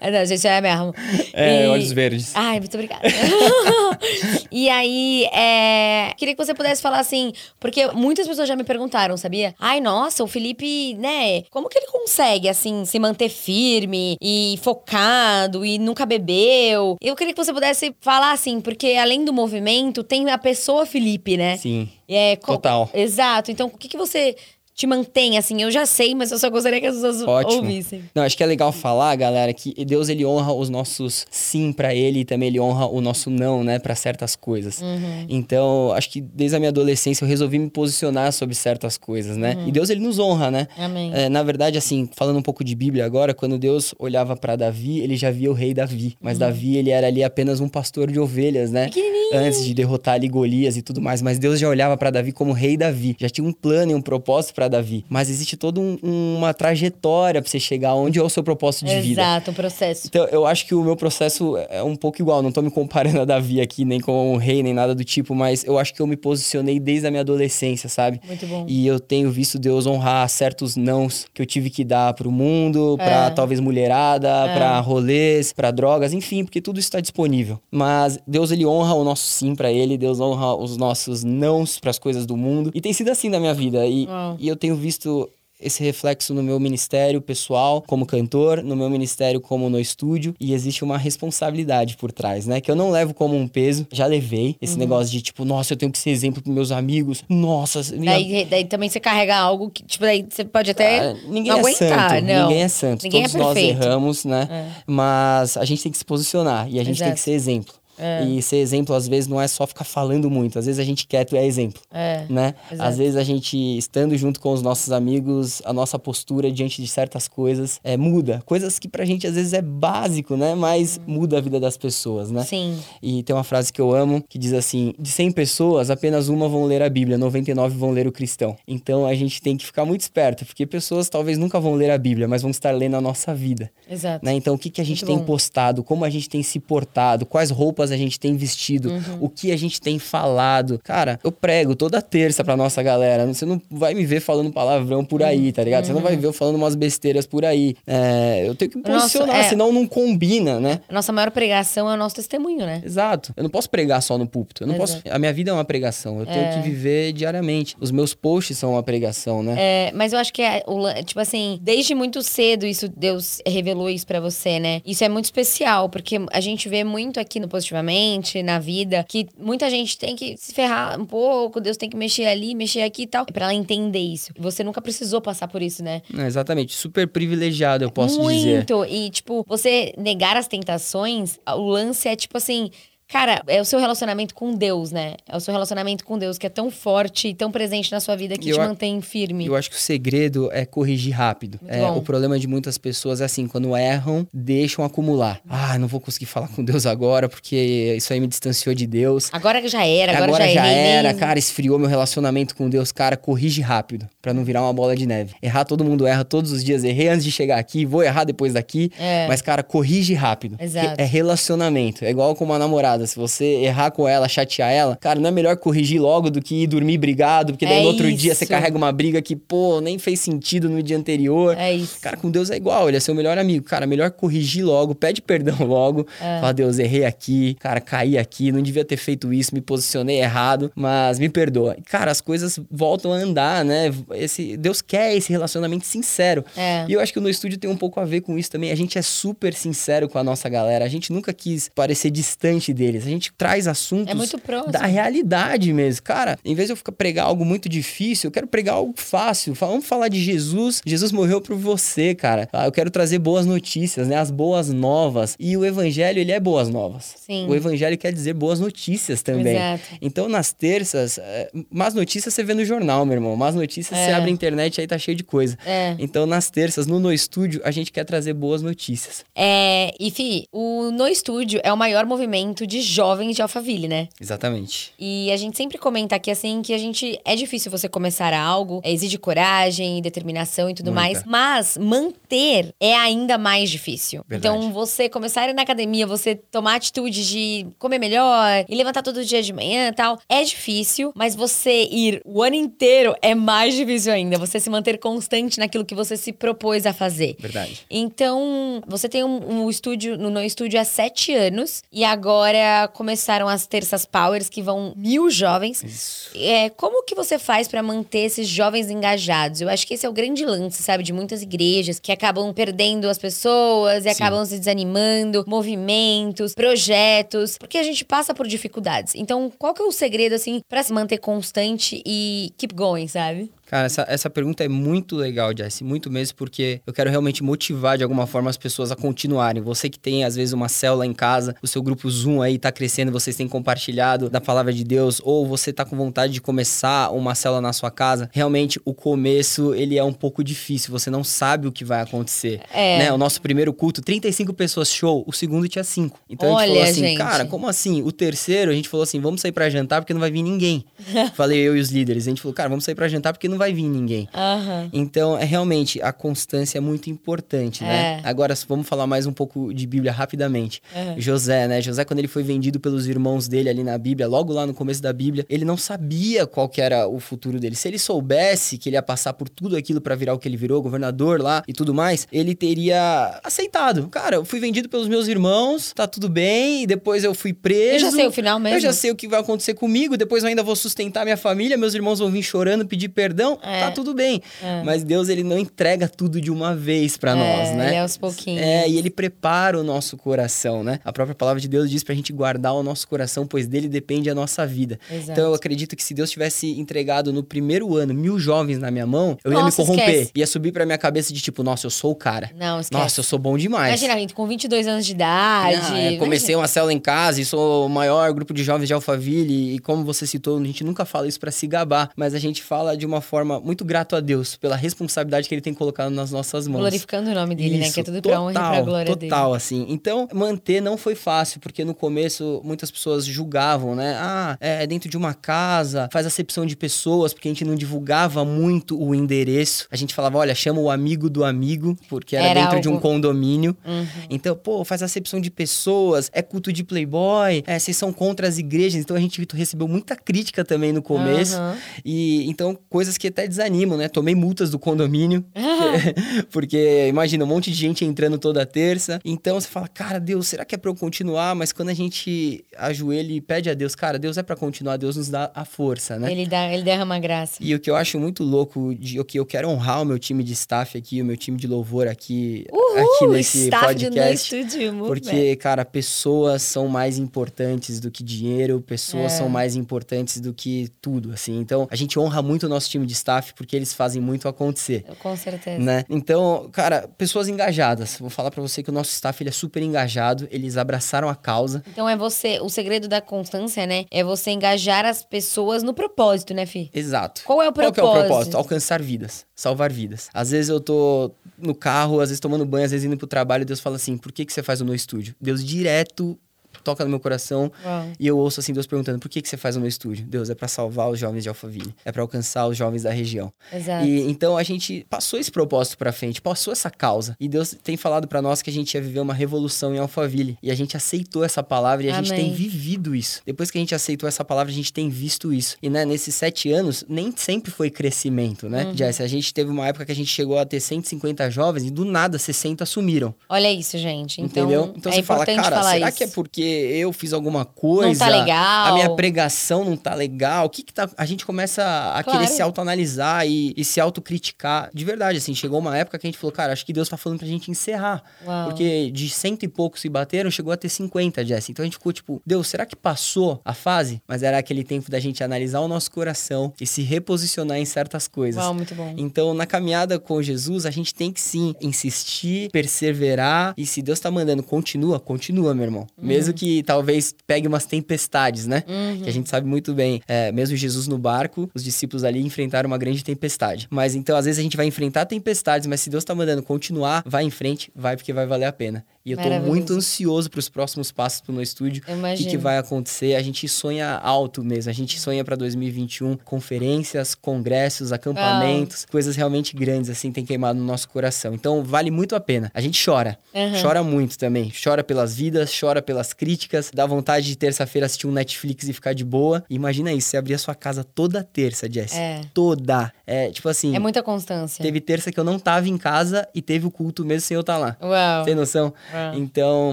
É, Não, gente, é mesmo. É, E- olhos verdes. Ai, muito obrigada. [laughs] e aí, é, queria que você pudesse falar assim, porque muitas pessoas já me perguntaram, sabia? Ai, nossa, o Felipe, né? Como que ele consegue, assim, se manter firme e focado e nunca bebeu? Eu queria que você pudesse falar assim, porque além do movimento, tem a pessoa Felipe, né? Sim. É, Total. Exato. Então, o que, que você te mantém, assim? Eu já sei, mas eu só gostaria que as pessoas Ótimo. ouvissem. Não, acho que é legal falar, galera, que Deus ele honra os nossos sim pra ele e também ele honra o nosso não, né, Pra certas coisas. Uhum. Então, acho que desde a minha adolescência eu resolvi me posicionar sobre certas coisas, né? E Deus ele nos honra, né? Uhum. Amém. É, na verdade, assim, falando um pouco de Bíblia agora, quando Deus olhava pra Davi, ele já via o rei Davi. Uhum. Mas Davi, ele era ali apenas um pastor de ovelhas, né? Antes de derrotar ali Golias e tudo mais. Mas Deus já olhava para Davi como rei Davi. Já tinha um plano e um propósito para Davi. Mas existe toda um, uma trajetória para você chegar onde é o seu propósito de Exato, vida. Exato, um processo. Então, eu acho que o meu processo é um pouco igual. Não tô me comparando a Davi aqui, nem com um rei, nem nada do tipo. Mas eu acho que eu me posicionei desde a minha adolescência, sabe? Muito bom. E eu tenho visto Deus honrar certos nãos que eu tive que dar pro mundo, pra É. talvez mulherada, É. pra rolês, pra drogas, enfim, porque tudo está disponível. Mas Deus ele honra o nosso sim pra ele, Deus honra os nossos nãos pras coisas do mundo. E tem sido assim na minha vida e, e eu tenho visto esse reflexo no meu ministério pessoal como cantor, no meu ministério como no estúdio, e existe uma responsabilidade por trás, né? Que eu não levo como um peso, já levei esse Uhum. negócio de tipo, nossa, eu tenho que ser exemplo pros meus amigos. Nossa, minha Daí, daí também você carrega algo que, tipo, daí você pode até ah, ninguém não é aguentar, santo, não. ninguém é santo. Ninguém Todos é nós erramos, né? É. Mas a gente tem que se posicionar e a gente tem Exato. que ser exemplo. É. E ser exemplo, às vezes, não é só ficar falando muito. Às vezes a gente quieto é exemplo, É. né? Exato. Às vezes a gente, estando junto com os nossos amigos, a nossa postura diante de certas coisas é, muda. Coisas que pra gente, às vezes, é básico, né? Mas muda a vida das pessoas, né? Sim. E tem uma frase que eu amo que diz assim: de 100 pessoas, apenas uma vão ler a Bíblia, 99 vão ler o cristão. Então a gente tem que ficar muito esperto, porque pessoas talvez nunca vão ler a Bíblia, mas vão estar lendo a nossa vida. Exato. Né? Então o que, que a gente Muito tem bom. postado, como a gente tem se portado, quais roupas a gente tem vestido, Uhum. o que a gente tem falado. Cara, eu prego toda terça pra nossa galera. Você não vai me ver falando palavrão por aí, tá ligado? Você não vai ver eu falando umas besteiras por aí. É, eu tenho que me Uhum. Nossa, posicionar, é. senão não combina, né? Nossa maior pregação é o nosso testemunho, né? Exato. Eu não posso pregar só no púlpito. Eu não Exato. posso. A minha vida é uma pregação. Eu tenho É. que viver diariamente. Os meus posts são uma pregação, né? É, mas eu acho que é, tipo assim, desde muito cedo isso Deus revelou isso pra você, né? Isso é muito especial, porque a gente vê muito aqui no Positivamente, na vida, que muita gente tem que se ferrar um pouco, Deus tem que mexer ali, mexer aqui e tal, pra ela entender isso. Você nunca precisou passar por isso, né? É, exatamente. Super privilegiado, eu posso dizer. Muito. E, tipo, você negar as tentações, o lance é tipo assim. Cara, é o seu relacionamento com Deus, né? É o seu relacionamento com Deus que é tão forte e tão presente na sua vida que Eu te mantém firme. Eu acho que o segredo é corrigir rápido. É, o problema de muitas pessoas é assim, quando erram, deixam acumular. Ah, não vou conseguir falar com Deus agora porque isso aí me distanciou de Deus. Agora que já era, agora, Agora, já, já, era, mesmo. cara, esfriou meu relacionamento com Deus. Cara, corrige rápido, pra não virar uma bola de neve. Errar, todo mundo erra todos os dias. Errei antes de chegar aqui, vou errar depois daqui. É. Mas, cara, corrige rápido. Exato. É relacionamento. É igual com uma namorada. Se você errar com ela, chatear ela, cara, não é melhor corrigir logo do que ir dormir brigado, porque daí É no outro dia você isso. carrega uma briga que, pô, nem fez sentido no dia anterior. É isso. Cara, com Deus é igual, ele é seu melhor amigo. Cara, melhor corrigir logo, pede perdão [laughs] logo. É. Fala, Deus, errei aqui, cara, caí aqui, não devia ter feito isso, me posicionei errado, mas me perdoa. Cara, as coisas voltam a andar, né? Esse, Deus quer esse relacionamento sincero. É. E eu acho que o No Estúdio tem um pouco a ver com isso também. A gente é super sincero com a nossa galera. A gente nunca quis parecer distante deles. A gente traz assuntos É muito próximo. da realidade mesmo. Cara, em vez de eu ficar pregar algo muito difícil, eu quero pregar algo fácil. Vamos falar de Jesus. Jesus morreu por você, cara. Ah, eu quero trazer boas notícias, né? As boas novas. E o evangelho, ele é boas novas. Sim. O evangelho quer dizer boas notícias também. Exato. Então, nas terças, é, más notícias você vê no jornal, meu irmão. Más notícias É. você abre a internet aí tá cheio de coisa. É. Então, nas terças, no No Estúdio, a gente quer trazer boas notícias. É, e, Fi, o No Estúdio é o maior movimento de jovens de Alphaville, né? Exatamente. E a gente sempre comenta aqui, assim, que a gente... É difícil você começar algo, é, exige coragem, determinação e tudo Muita. mais. Mas manter é ainda mais difícil. Verdade. Então, você começar a ir na academia, você tomar a atitude de comer melhor e levantar todo dia de manhã e tal, é difícil. Mas você ir o ano inteiro é mais difícil ainda. Você se manter constante naquilo que você se propôs a fazer. Verdade. Então, você tem um, um estúdio, no, no estúdio há sete anos. E agora começaram as terças powers, que vão mil jovens. Isso. É, como que você faz pra manter esses jovens engajados? Eu acho que esse é o grande lance, sabe? De muitas igrejas que acabam perdendo as pessoas e Sim. acabam se desanimando, movimentos, projetos, porque a gente passa por dificuldades. Então, qual que é o segredo, assim, pra se manter constante e keep going, sabe? Cara, essa, essa pergunta é muito legal, Jesse, muito mesmo, porque eu quero realmente motivar de alguma forma as pessoas a continuarem. Você que tem, às vezes, uma célula em casa, o seu grupo Zoom aí tá crescendo, vocês têm compartilhado da palavra de Deus, ou você tá com vontade de começar uma célula na sua casa, realmente o começo, ele é um pouco difícil, você não sabe o que vai acontecer. É. Né? O nosso primeiro culto, 35 pessoas, show, o segundo tinha 5. Então a Olha, gente falou assim, gente. cara, como assim? O terceiro, a gente falou assim, vamos sair pra jantar porque não vai vir ninguém. [laughs] Falei eu e os líderes, a gente falou, cara, vamos sair pra jantar porque não vai vir ninguém. Aham. Então, é realmente, a constância é muito importante, né? É. Agora, vamos falar mais um pouco de Bíblia rapidamente. Uhum. José, né? José, quando ele foi vendido pelos irmãos dele ali na Bíblia, logo lá no começo da Bíblia, ele não sabia qual que era o futuro dele. Se ele soubesse que ele ia passar por tudo aquilo pra virar o que ele virou, governador lá e tudo mais, ele teria aceitado. Cara, eu fui vendido pelos meus irmãos, tá tudo bem, e depois eu fui preso. Eu já sei o final mesmo. Eu já sei o que vai acontecer comigo, depois eu ainda vou sustentar minha família, meus irmãos vão vir chorando, pedir perdão, É. tá tudo bem. É. Mas Deus, ele não entrega tudo de uma vez pra nós, né? ele é aos pouquinhos. É, e ele prepara o nosso coração, né? A própria palavra de Deus diz pra gente guardar o nosso coração, pois dele depende a nossa vida. Exato. Então eu acredito que se Deus tivesse entregado no primeiro ano mil jovens na minha mão, eu ia Nossa, me corromper. esquece. Ia subir pra minha cabeça de tipo, nossa, eu sou o cara. Não, esquece. Nossa, eu sou bom demais. Imagina, com 22 anos de idade. Ah, é, comecei uma célula em casa e sou o maior grupo de jovens de Alphaville. E como você citou, a gente nunca fala isso pra se gabar, mas a gente fala de uma forma muito grato a Deus pela responsabilidade que ele tem colocado nas nossas mãos. Glorificando o nome dele, né? Isso, Que é tudo pra honra e pra glória dele. Total, assim. Então, manter não foi fácil, porque no começo muitas pessoas julgavam, né? Ah, é dentro de uma casa, faz acepção de pessoas, porque a gente não divulgava muito o endereço. A gente falava, olha, chama o amigo do amigo, porque era, Era dentro de um algo- condomínio. Uhum. Então, pô, faz acepção de pessoas, é culto de playboy, é, vocês são contra as igrejas. Então a gente recebeu muita crítica também no começo. Aham. E então, coisas que até desanimam, né? Tomei multas do condomínio. [laughs] Porque, imagina, um monte de gente entrando toda terça. Então você fala, cara, Deus, será que é pra eu continuar? Mas quando a gente ajoelha e pede a Deus, cara, Deus é pra continuar, Deus nos dá a força, né? Ele, dá, ele derrama graça. E o que eu acho muito louco, de, o que eu quero honrar o meu time de staff aqui, o meu time de louvor aqui, aqui Uhul, nesse staff No podcast. Estúdio Movement. Porque, cara, pessoas são mais importantes do que dinheiro, pessoas É. são mais importantes do que tudo, assim. Então, a gente honra muito o nosso time de staff porque eles fazem muito acontecer. Com certeza. Né? Então, cara, pessoas engajadas. Vou falar pra você que o nosso staff ele é super engajado, eles abraçaram a causa. Então é você, o segredo da constância, né? É você engajar as pessoas no propósito, né, Fi? Exato. Qual é o Qual que é propósito? o propósito? Alcançar vidas, salvar vidas. Às vezes eu tô no carro, às vezes tomando banho, às vezes indo pro trabalho, Deus fala assim: por que, que você faz o meu estúdio? Deus direto toca no meu coração Uau. e eu ouço assim Deus perguntando: por que, que você faz o meu estúdio? Deus, é pra salvar os jovens de Alphaville, é pra alcançar os jovens da região. Exato. E então a gente passou esse propósito pra frente, passou essa causa. E Deus tem falado pra nós que a gente ia viver uma revolução em Alphaville. E a gente aceitou essa palavra e a gente Amém. tem vivido isso. Depois que a gente aceitou essa palavra, a gente tem visto isso. E né, nesses sete anos, nem sempre foi crescimento, né, Uhum. Jess? A gente teve uma época que a gente chegou a ter 150 jovens e do nada 60 sumiram. Olha isso, gente. Então, entendeu? Então é você fala, importante cara, será isso. que é porque eu fiz alguma coisa? Não tá legal. A minha pregação não tá legal? O que que tá... A gente começa a Claro. querer se autoanalisar e, e se autocriticar. De verdade, assim, chegou uma época que a gente falou, cara, acho que Deus tá falando pra gente encerrar. Uau. Porque de cento e poucos se bateram, chegou a ter 50, Jess. Então a gente ficou tipo, Deus, será que passou a fase? Mas era aquele tempo da gente analisar o nosso coração e se reposicionar em certas coisas. Uau, muito bom. Então, na caminhada com Jesus, a gente tem que sim insistir, perseverar. E se Deus tá mandando, continua, continua, meu irmão. Mesmo que talvez pegue umas tempestades, né? Uhum. Que a gente sabe muito bem. É, mesmo Jesus no barco, os discípulos ali enfrentaram uma grande tempestade. Mas então, às vezes, a gente vai enfrentar tempestades, mas se Deus tá mandando continuar, vai em frente, vai porque vai valer a pena. E eu tô Maravilhoso. muito ansioso pros próximos passos pro meu estúdio. O que, que vai acontecer? A gente sonha alto mesmo. A gente sonha pra 2021 conferências, congressos, acampamentos, coisas realmente grandes assim tem queimado no nosso coração. Então vale muito a pena. A gente chora. Aham. Chora muito também. Chora pelas vidas, chora pelas críticas, dá vontade de terça-feira assistir um Netflix e ficar de boa. Imagina isso, você abrir a sua casa toda terça, Jess. É. Toda. É, tipo assim, É muita constância. teve terça que eu não tava em casa e teve o culto mesmo sem eu estar lá. Uau. Tem noção? Uau. Então,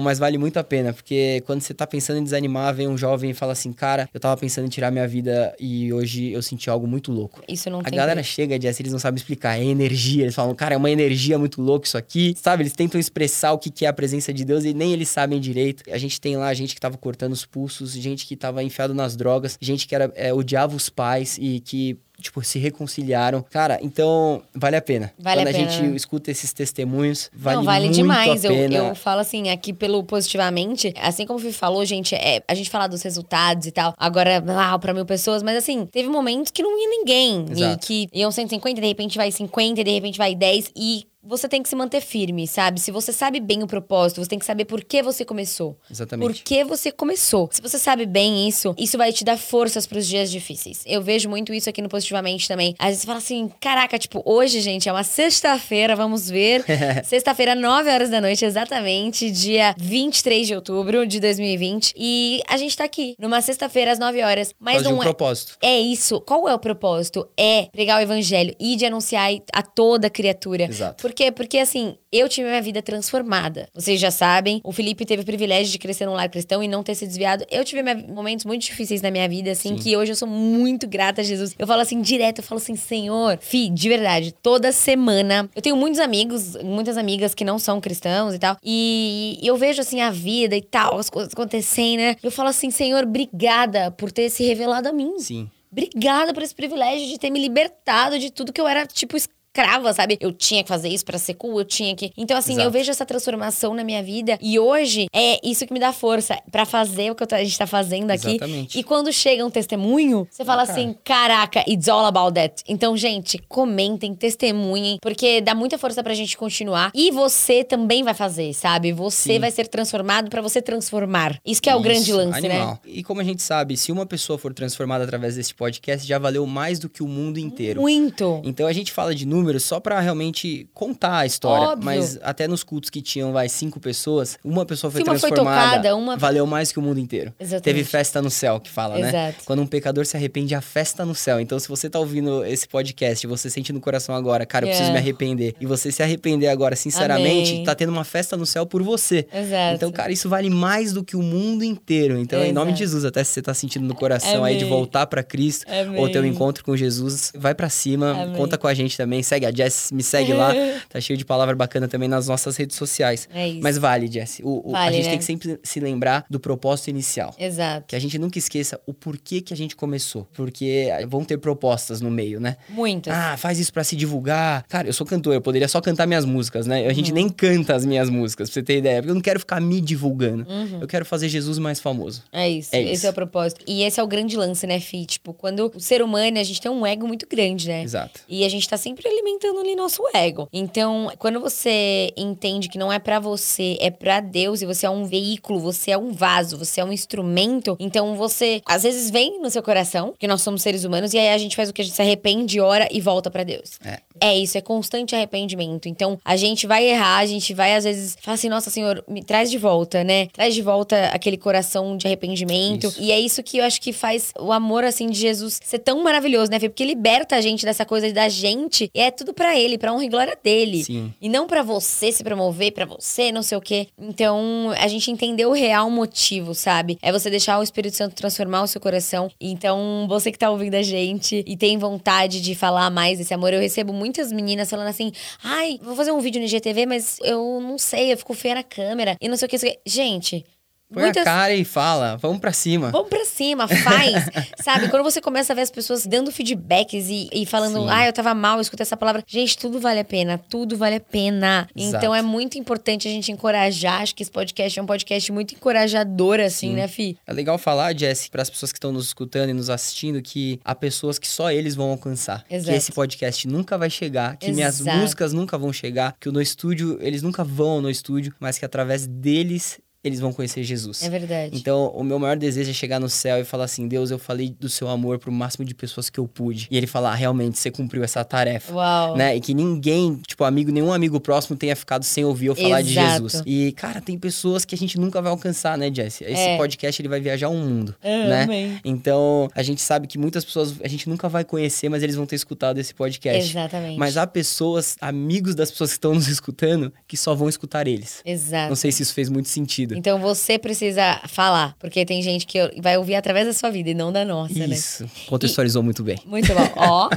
mas vale muito a pena, porque quando você tá pensando em desanimar, vem um jovem e fala assim: Cara, eu tava pensando em tirar minha vida e hoje eu senti algo muito louco. Isso não A galera chega, Jess, eles não sabem explicar, é energia. Eles falam, cara, é uma energia muito louca isso aqui. Sabe, eles tentam expressar o que que é a presença de Deus e nem eles sabem direito. A gente tem lá gente que tava cortando os pulsos, gente que tava enfiado nas drogas, gente que era, é, odiava os pais e que tipo, se reconciliaram. Cara, então vale a pena. Vale Quando a a, pena. gente escuta esses testemunhos, vale não, vale muito demais. a Eu, pena. eu falo assim, aqui pelo positivamente, assim como o Fih falou, gente, é, a gente fala dos resultados e tal, agora, ah, pra mil pessoas, mas assim, teve momentos que não ia ninguém. Exato. E que iam 150, de repente vai 50, de repente vai 10. E você tem que se manter firme, sabe? Se você sabe bem o propósito, você tem que saber por que você começou. Exatamente. Por que você começou? Se você sabe bem isso, isso vai te dar forças pros dias difíceis. Eu vejo muito isso aqui no Positivamente também. Às vezes você fala assim: caraca, tipo, hoje, gente, é uma sexta-feira, vamos ver. [laughs] Sexta-feira, 9 horas da noite, exatamente, dia 23 de outubro de 2020. E a gente tá aqui, numa sexta-feira, às 9 horas. Mas não um é. propósito. É isso. Qual é o propósito? É pregar o evangelho e de anunciar a toda criatura. Exato. Quê? Porque assim, eu tive minha vida transformada. Vocês já sabem, o Felipe teve o privilégio de crescer num lar cristão e não ter se desviado. Eu tive momentos muito difíceis na minha vida, assim, Sim. que hoje eu sou muito grata a Jesus. Eu falo assim, direto, eu falo assim, Senhor, fi, de verdade, toda semana. Eu tenho muitos amigos, muitas amigas que não são cristãos e tal. E eu vejo assim a vida e tal, as coisas acontecendo, né? Eu falo assim, Senhor, obrigada por ter se revelado a mim. Sim. Obrigada por esse privilégio de ter me libertado de tudo que eu era, tipo, escrava, sabe? Eu tinha que fazer isso pra ser cool, eu tinha que. Então, assim, Exato. eu vejo essa transformação na minha vida e hoje é isso que me dá força pra fazer o que a gente tá fazendo aqui. Exatamente. E quando chega um testemunho, você fala Ah, cara. assim: caraca, it's all about that. Então, gente, comentem, testemunhem, porque dá muita força pra gente continuar. E você também vai fazer, sabe? Você Sim. vai ser transformado pra você transformar. Isso que é o grande Isso, lance, né? animal. E como a gente sabe, se uma pessoa for transformada através desse podcast, já valeu mais do que o mundo inteiro. Muito. Então a gente fala de números só pra realmente contar a história. Óbvio. Mas até nos cultos que tinham, vai, cinco pessoas, uma pessoa foi Se uma foi transformada. tocada, uma- Valeu mais que o mundo inteiro. Exatamente. Teve festa no céu, que fala, né? Exato. Quando um pecador se arrepende, a festa no céu. Então, se você tá ouvindo esse podcast e você sente no coração agora, cara, eu preciso me arrepender. E você se arrepender agora, sinceramente, Amém. tá tendo uma festa no céu por você. Exato. Então, cara, isso vale mais do que o mundo inteiro. Então, em nome de Exato. Jesus, até se você tá sentindo no coração aí de Amém. voltar pra Cristo Amém. ou ter um encontro com Jesus, vai pra cima, Amém. conta com a gente também. Segue a Jess, me segue lá. [laughs] Tá cheio de palavra bacana também nas nossas redes sociais. É isso. Mas vale, Jess. O, o- a Vale, gente né? tem que sempre se lembrar do propósito inicial. Exato. Que a gente nunca esqueça o porquê que a gente começou. Porque vão ter propostas no meio, né? Muitas. Ah, faz isso pra se divulgar. Cara, eu sou cantor, eu poderia só cantar minhas músicas, né? A gente Uhum. nem canta as minhas músicas, pra você ter ideia. Porque eu não quero ficar me divulgando. Uhum. Eu quero fazer Jesus mais famoso. É isso, É esse isso. é o propósito. E esse é o grande lance, né, Fih? Tipo, quando o ser humano, a gente tem um ego muito grande, né? Exato. E a gente tá sempre alimentando ali nosso ego. Então, quando você entende que não é pra você, é pra Deus e você é um veículo, você é um vaso, você é um instrumento, então você às vezes vem no seu coração, porque nós somos seres humanos, e aí a gente faz o que a gente se arrepende, ora e volta pra Deus. É. É isso, é constante arrependimento. Então, a gente vai errar, a gente vai às vezes falar assim: "Nossa, Senhor, me traz de volta, né? Traz de volta aquele coração de arrependimento". Isso. E é isso que eu acho que faz o amor assim de Jesus ser tão maravilhoso, né? Porque liberta a gente dessa coisa da gente, e é tudo pra ele, pra honra e glória dele. Sim. E não pra você se promover, pra você, não sei o quê. Então, a gente entendeu o real motivo, sabe? É você deixar o Espírito Santo transformar o seu coração. Então, você que tá ouvindo a gente e tem vontade de falar mais desse amor, eu recebo muitas meninas falando assim: ai, vou fazer um vídeo no IGTV, mas eu não sei, eu fico feia na câmera. E não sei o que. Gente. Põe muitas... a cara e fala, vamos pra cima. Vamos pra cima, faz. [laughs] sabe? Quando você começa a ver as pessoas dando feedbacks e, e falando, Sim. ah, eu tava mal, escutei essa palavra. Gente, tudo vale a pena, tudo vale a pena. Exato. Então é muito importante a gente encorajar. Acho que esse podcast é um podcast muito encorajador, assim, Sim. né, Fi? É legal falar, Jesse, para as pessoas que estão nos escutando e nos assistindo, que há pessoas que só eles vão alcançar. Exato. Que esse podcast nunca vai chegar, que minhas Exato. músicas nunca vão chegar, que o no estúdio, eles nunca vão no estúdio, mas que através deles eles vão conhecer Jesus. É verdade. Então, o meu maior desejo é chegar no céu e falar assim: Deus, eu falei do seu amor pro máximo de pessoas que eu pude. E ele falar: ah, realmente, você cumpriu essa tarefa. Uau. Né? E que ninguém, tipo, amigo, nenhum amigo próximo tenha ficado sem ouvir eu falar de Exato. Jesus. E, cara, tem pessoas que a gente nunca vai alcançar, né, Jesse? Esse É. podcast ele vai viajar o mundo, É, né? amém. Então, a gente sabe que muitas pessoas a gente nunca vai conhecer, mas eles vão ter escutado esse podcast. Exatamente. Mas há pessoas, amigos das pessoas que estão nos escutando, que só vão escutar eles. Exato. Não sei se isso fez muito sentido. Sentido. Então você precisa falar, porque tem gente que vai ouvir através da sua vida e não da nossa, né? Isso. Contextualizou muito bem. Muito bom. [laughs] Ó.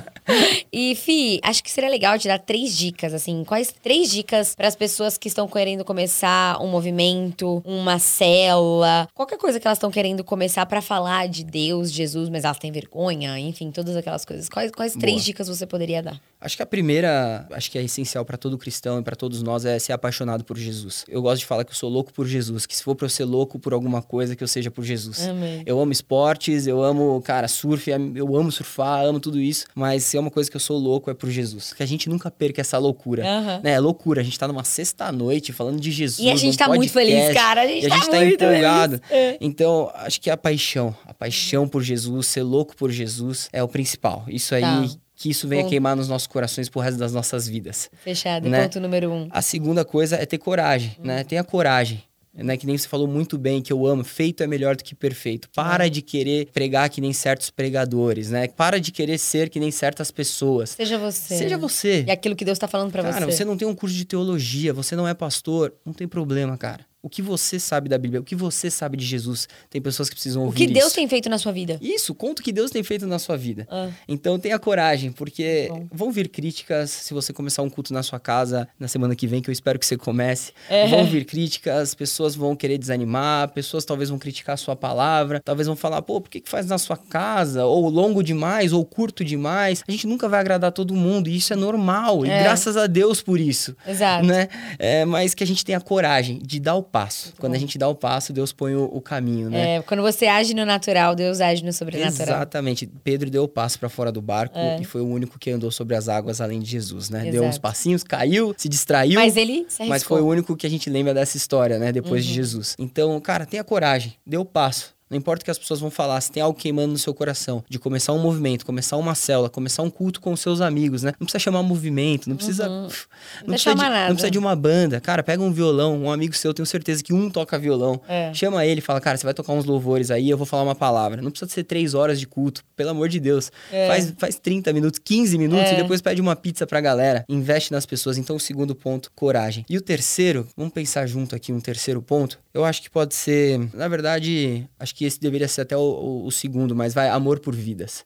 E, Fi, acho que seria legal te dar três dicas, assim. Quais três dicas para as pessoas que estão querendo começar um movimento, uma célula, qualquer coisa que elas estão querendo começar para falar de Deus, Jesus, mas elas têm vergonha, enfim, todas aquelas coisas. Quais, quais três Boa. dicas você poderia dar? Acho que a primeira, acho que é essencial para todo cristão e para todos nós é ser apaixonado por Jesus. Eu gosto de falar que eu sou louco por Jesus, que se for para eu ser louco por alguma coisa, que eu seja por Jesus. Amém. Eu amo esportes, eu amo, cara, surf, eu amo surfar, amo tudo isso, mas se é uma coisa que eu sou louco é por Jesus. Que a gente nunca perca essa loucura. Aham. Né? É loucura, a gente tá numa sexta-noite falando de Jesus. E a gente tá muito podcast, feliz, cara. A gente e a tá gente tá muito empolgado. É. Então, acho que a paixão, a paixão por Jesus, ser louco por Jesus é o principal. Isso aí, Tá. que isso venha Bom. queimar nos nossos corações pro resto das nossas vidas. Fechado. Né? Ponto número um. A segunda coisa é ter coragem, né? Tenha coragem. Né, que nem você falou muito bem, que eu amo, feito é melhor do que perfeito. Para de querer pregar que nem certos pregadores, né? Para de querer ser que nem certas pessoas. Seja você. Seja você. E aquilo que Deus tá falando pra Cara, você. você não tem um curso de teologia, você não é pastor, não tem problema, cara. O que você sabe da Bíblia, o que você sabe de Jesus, tem pessoas que precisam O ouvir que Deus isso. tem feito na sua vida. Isso, conta o que Deus tem feito na sua vida. Ah. Então tenha coragem, porque Bom. vão vir críticas se você começar um culto na sua casa na semana que vem, que eu espero que você comece. É. Vão vir críticas, pessoas vão querer desanimar, pessoas talvez vão criticar a sua palavra, talvez vão falar, pô, por que, que faz na sua casa? Ou longo demais, ou curto demais. A gente nunca vai agradar todo mundo, e isso é normal. E É. graças a Deus por isso. Exato. Né? É, mas que a gente tenha coragem de dar o passo. Quando a bom. gente dá o passo, Deus põe o, o caminho, né? É, quando você age no natural, Deus age no sobrenatural. Exatamente. Pedro deu o passo para fora do barco É. e foi o único que andou sobre as águas além de Jesus, né? Deu Exato. uns passinhos, caiu, se distraiu. Mas ele se arriscou. Mas foi o único que a gente lembra dessa história, né? Depois Uhum. de Jesus. Então, cara, tenha coragem, dê o passo. Não importa o que as pessoas vão falar, se tem algo queimando no seu coração, de começar um movimento, começar uma célula, começar um culto com os seus amigos, né? Não precisa chamar movimento, não precisa. Não, precisa precisa de, não precisa de uma banda. Cara, pega um violão, um amigo seu, tenho certeza que um toca violão. É. Chama ele e fala, cara, você vai tocar uns louvores aí, eu vou falar uma palavra. Não precisa ser três horas de culto, pelo amor de Deus. É. Faz, faz 30 minutos, 15 minutos É. e depois pede uma pizza pra galera. Investe nas pessoas. Então, o segundo ponto, coragem. E o terceiro, vamos pensar junto aqui um terceiro ponto. Eu acho que pode ser, na verdade, acho que esse deveria ser até o, o- o segundo, mas vai, amor por vidas.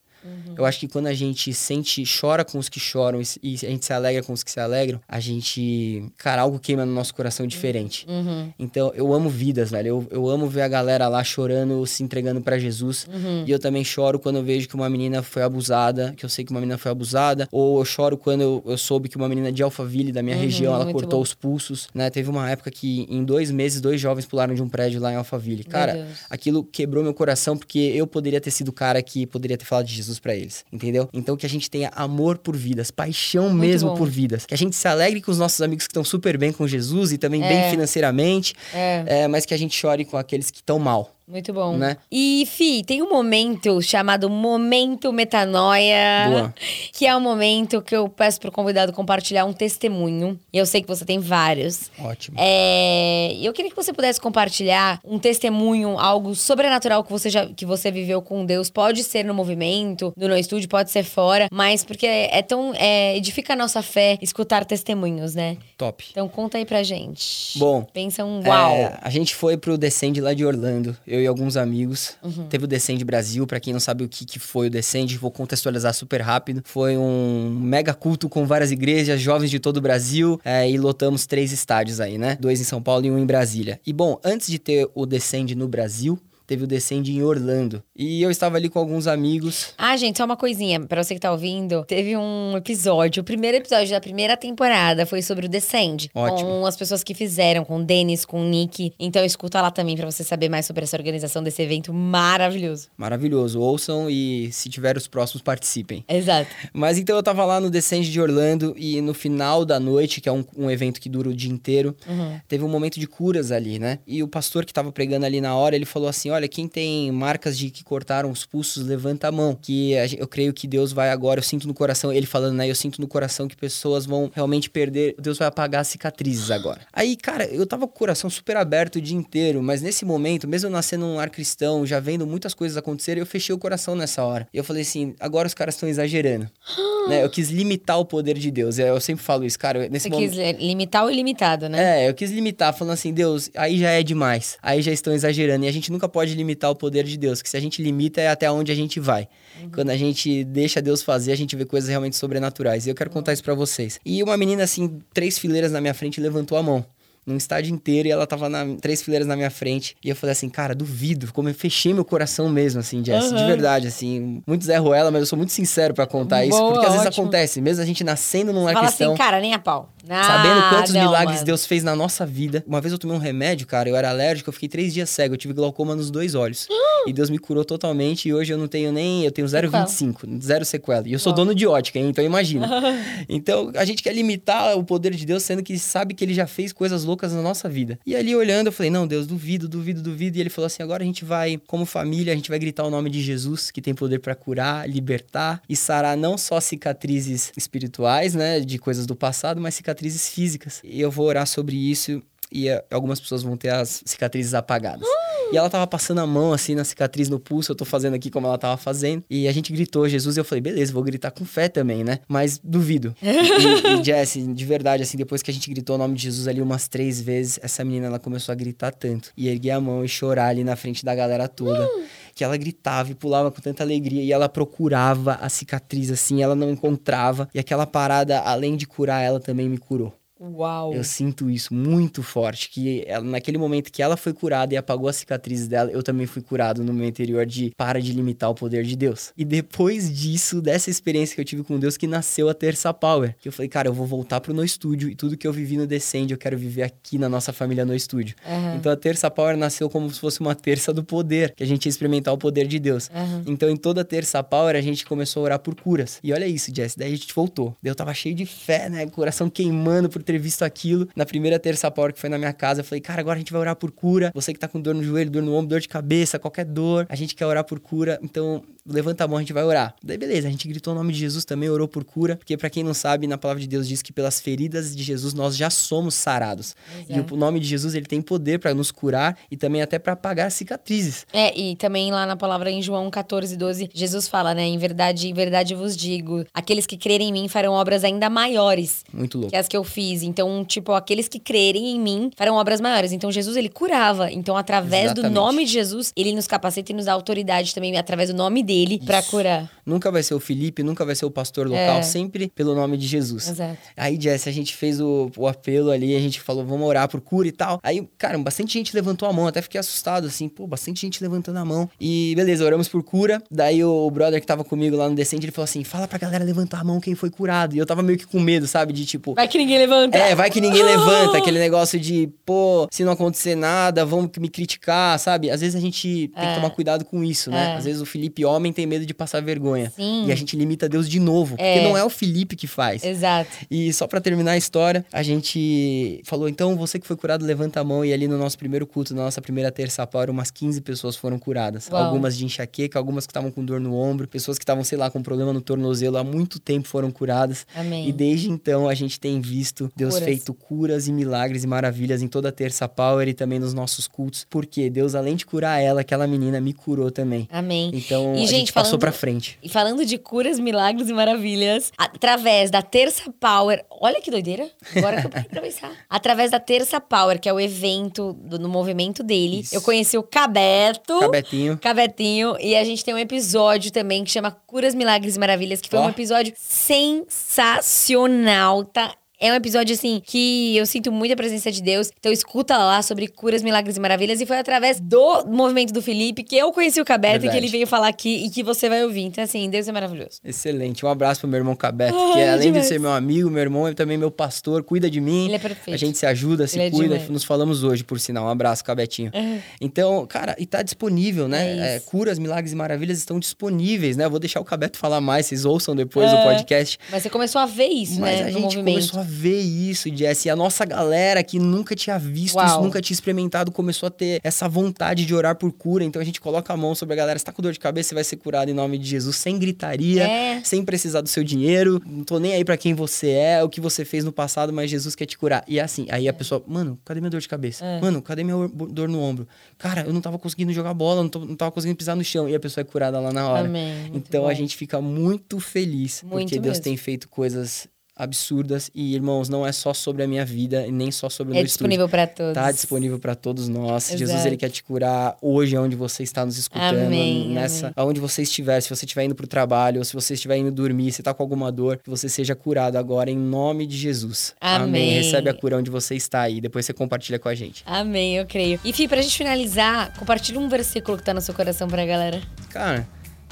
Eu acho que quando a gente sente, chora com os que choram e, a gente se alegra com os que se alegram, a gente, cara, algo queima no nosso coração diferente. Uhum. Então, eu amo vidas, velho. Eu, eu amo ver a galera lá chorando, se entregando pra Jesus. Uhum. E eu também choro quando eu vejo que uma menina foi abusada, que eu sei que uma menina foi abusada. Ou eu choro quando eu, eu soube que uma menina de Alphaville, da minha Uhum, região, ela cortou bom. os pulsos, né? Teve uma época que em dois meses, dois jovens pularam de um prédio lá em Alphaville. Cara, aquilo quebrou meu coração porque eu poderia ter sido o cara que poderia ter falado de Jesus pra eles, entendeu? Então que a gente tenha amor por vidas, paixão Muito mesmo bom. por vidas. Que a gente se alegre com os nossos amigos que estão super bem com Jesus e também É. bem financeiramente, É. é, mas que a gente chore com aqueles que estão mal. Muito bom. Né? E, Fi, tem um momento chamado Momento Metanoia. Boa. [laughs] Que é um momento que eu peço pro convidado compartilhar um testemunho. E eu sei que você tem vários. Ótimo. É, eu queria que você pudesse compartilhar um testemunho, algo sobrenatural que você já que você viveu com Deus. Pode ser no movimento, no No Estúdio, pode ser fora, mas porque é tão. é, edifica a nossa fé escutar testemunhos, né? Top. Então conta aí pra gente. Bom, Pensa um uau. É, a gente foi pro Descend lá de Orlando, eu e alguns amigos. Uhum. Teve o Descend Brasil, pra quem não sabe o que, que foi o Descend, vou contextualizar super rápido. Foi um mega culto com várias igrejas, jovens de todo o Brasil, é, e lotamos três estádios aí, né? Dois em São Paulo e um em Brasília. E bom, antes de ter o Descend no Brasil, teve o Descend em Orlando. E eu estava ali com alguns amigos. Ah, gente, só uma coisinha, pra você que tá ouvindo. Teve um episódio, o primeiro episódio da primeira temporada foi sobre o Descend. Ótimo. Com as pessoas que fizeram, com o Denis, com o Nick. Então escuta lá também pra você saber mais sobre essa organização desse evento maravilhoso. Maravilhoso, ouçam e se tiver os próximos, participem. Exato. Mas então eu tava lá no Descend de Orlando e no final da noite, que é um, um evento que dura o dia inteiro, Uhum. teve um momento de curas ali, né? E o pastor que tava pregando ali na hora, ele falou assim: olha, olha, quem tem marcas de que cortaram os pulsos, levanta a mão. Que eu creio que Deus vai agora, eu sinto no coração, ele falando, né? Eu sinto no coração que pessoas vão realmente perder, Deus vai apagar as cicatrizes agora. Aí, cara, eu tava com o coração super aberto o dia inteiro, mas nesse momento, mesmo eu nascendo num lar cristão, já vendo muitas coisas acontecerem, eu fechei o coração nessa hora. E eu falei assim, agora os caras estão exagerando. [gasps] né? Eu quis limitar o poder de Deus. Eu sempre falo isso, cara. Nesse Você momento... quis limitar o ilimitado, né? É, eu quis limitar, falando assim, Deus, aí já é demais. Aí já estão exagerando. E a gente nunca pode limitar o poder de Deus, que se a gente limita é até onde a gente vai. Uhum. Quando a gente deixa Deus fazer, a gente vê coisas realmente sobrenaturais. E eu quero contar isso para vocês. E uma menina, assim, três fileiras na minha frente, levantou a mão num estádio inteiro e ela tava na, três fileiras na minha frente. E eu falei assim, cara, duvido. Como eu fechei meu coração mesmo, assim, Jess. Uhum. De verdade, assim. Muitos erro ela, mas eu sou muito sincero para contar Boa, isso. Porque às vezes acontece, mesmo a gente nascendo num lar Fala assim, cara, nem a pau. Ah, sabendo quantos não, milagres mano. Deus fez na nossa vida. Uma vez eu tomei um remédio, cara, eu era alérgico, eu fiquei três dias cego, eu tive glaucoma nos dois olhos. [gasps] e Deus me curou totalmente e hoje eu não tenho nem. Eu tenho 0,25, zero sequela. E eu sou dono de ótica, hein? então imagina. [laughs] então a gente quer limitar o poder de Deus, sendo que sabe que ele já fez coisas loucas na nossa vida. E ali olhando, eu falei, não, Deus, duvido, duvido, duvido. E ele falou assim: agora a gente vai, como família, a gente vai gritar o nome de Jesus, que tem poder para curar, libertar e sarar não só cicatrizes espirituais, né, de coisas do passado, mas cicatrizes físicas. E eu vou orar sobre isso e eh, algumas pessoas vão ter as cicatrizes apagadas. E ela tava passando a mão assim na cicatriz no pulso, eu tô fazendo aqui como ela tava fazendo. E a gente gritou Jesus e eu falei, beleza, vou gritar com fé também, né? Mas duvido. [laughs] e, e Jess, de verdade, assim, depois que a gente gritou o nome de Jesus ali umas três vezes, essa menina ela começou a gritar tanto. E erguer a mão e chorar ali na frente da galera toda. que ela gritava e pulava com tanta alegria e ela procurava a cicatriz assim, ela não encontrava e aquela parada além de curar ela também me curou. Uau! Eu sinto isso muito forte, que ela, naquele momento que ela foi curada e apagou as cicatrizes dela, eu também fui curado no meu interior de para de limitar o poder de Deus. E depois disso, dessa experiência que eu tive com Deus, que nasceu a Terça Power. Que eu falei, cara, eu vou voltar pro No Estúdio e tudo que eu vivi no Descende, eu quero viver aqui na nossa família No Estúdio. Uhum. Então a Terça Power nasceu como se fosse uma terça do poder, que a gente ia experimentar o poder de Deus. Uhum. Então em toda a Terça Power a gente começou a orar por curas. E olha isso, Jess, daí a gente voltou. Eu tava cheio de fé, né? Coração queimando por ter visto aquilo. Na primeira terça power que foi na minha casa, eu falei, cara, agora a gente vai orar por cura. Você que tá com dor no joelho, dor no ombro, dor de cabeça, qualquer dor, a gente quer orar por cura. Então, levanta a mão, a gente vai orar. Daí, beleza, a gente gritou o nome de Jesus também, orou por cura, porque para quem não sabe, na palavra de Deus diz que pelas feridas de Jesus nós já somos sarados. E o nome de Jesus, ele tem poder para nos curar e também até para apagar cicatrizes. É, e também lá na palavra em João 14, 12, Jesus fala, né, em verdade, em verdade vos digo, aqueles que crerem em mim farão obras ainda maiores. Muito louco. Que as que eu fiz. Então, tipo, aqueles que crerem em mim farão obras maiores. Então, Jesus, ele curava. Então, através Exatamente. do nome de Jesus, ele nos capacita e nos dá autoridade também, através do nome dele, para curar. Nunca vai ser o Felipe, nunca vai ser o pastor local, é. sempre pelo nome de Jesus. Exato. Aí, Jess, a gente fez o, o apelo ali, a gente falou, vamos orar por cura e tal. Aí, cara, bastante gente levantou a mão, até fiquei assustado, assim, pô, bastante gente levantando a mão. E beleza, oramos por cura. Daí o brother que tava comigo lá no Descende, ele falou assim: fala pra galera levantar a mão quem foi curado. E eu tava meio que com medo, sabe? De tipo. Vai que ninguém levanta. É, vai que ninguém [laughs] levanta. Aquele negócio de, pô, se não acontecer nada, vão me criticar, sabe? Às vezes a gente tem que é. tomar cuidado com isso, né? É. Às vezes o Felipe homem tem medo de passar vergonha. Sim. E a gente limita Deus de novo. É. Porque não é o Felipe que faz. Exato. E só para terminar a história, a gente falou: então, você que foi curado, levanta a mão. E ali no nosso primeiro culto, na nossa primeira terça-feira, umas 15 pessoas foram curadas. Uau. Algumas de enxaqueca, algumas que estavam com dor no ombro, pessoas que estavam, sei lá, com problema no tornozelo há muito tempo foram curadas. Amém. E desde então a gente tem visto Deus curas. feito curas e milagres e maravilhas em toda a terça power e também nos nossos cultos. Porque Deus, além de curar ela, aquela menina me curou também. Amém. Então e, a gente, gente passou falando, pra frente. E falando de curas, milagres e maravilhas, através da terça power. Olha que doideira. Agora que eu pra pensar. [laughs] Através da terça power, que é o evento do, no movimento dele, Isso. eu conheci o Cabeto. Cabetinho. Cabetinho. E a gente tem um episódio também que chama Curas, Milagres e Maravilhas, que foi oh. um episódio sensacional. Tá é um episódio, assim, que eu sinto muita presença de Deus. Então escuta lá sobre curas, milagres e maravilhas. E foi através do movimento do Felipe que eu conheci o Cabeto e que ele veio falar aqui e que você vai ouvir. Então, assim, Deus é maravilhoso. Excelente. Um abraço pro meu irmão Cabeto, Ai, que é, além demais. de ser meu amigo, meu irmão, é também meu pastor, cuida de mim. Ele é perfeito. A gente se ajuda, se ele é cuida. É nos falamos hoje, por sinal. Um abraço, Cabetinho. Uhum. Então, cara, e tá disponível, né? É é, curas, milagres e maravilhas estão disponíveis, né? Eu vou deixar o Cabeto falar mais, vocês ouçam depois o podcast. Mas você começou a ver isso, Mas né? a gente começou a ver isso, Jess. E a nossa galera que nunca tinha visto Uau. isso, nunca tinha experimentado, começou a ter essa vontade de orar por cura. Então a gente coloca a mão sobre a galera. Você tá com dor de cabeça, você vai ser curado em nome de Jesus, sem gritaria, É. sem precisar do seu dinheiro. Não tô nem aí pra quem você é, o que você fez no passado, mas Jesus quer te curar. E é assim, aí a pessoa, mano, cadê minha dor de cabeça? É. Mano, cadê minha or- dor no ombro? Cara, eu não tava conseguindo jogar bola, não, tô- não tava conseguindo pisar no chão. E a pessoa é curada lá na hora. Amém. Muito Então bom. a gente fica muito feliz Muito porque Deus mesmo. tem feito coisas absurdas e irmãos, não é só sobre a minha vida e nem só sobre o É meu disponível pra todos. Tá disponível para todos nós. Jesus Exato. ele quer te curar hoje onde você está nos escutando, Amém, nessa amém. aonde você estiver, se você estiver indo pro trabalho, ou se você estiver indo dormir, se tá com alguma dor, que você seja curado agora em nome de Jesus. Amém. Recebe a cura onde você está aí, depois você compartilha com a gente. Amém, eu creio. E Fih, pra gente finalizar, compartilha um versículo que tá no seu coração pra galera. Cara,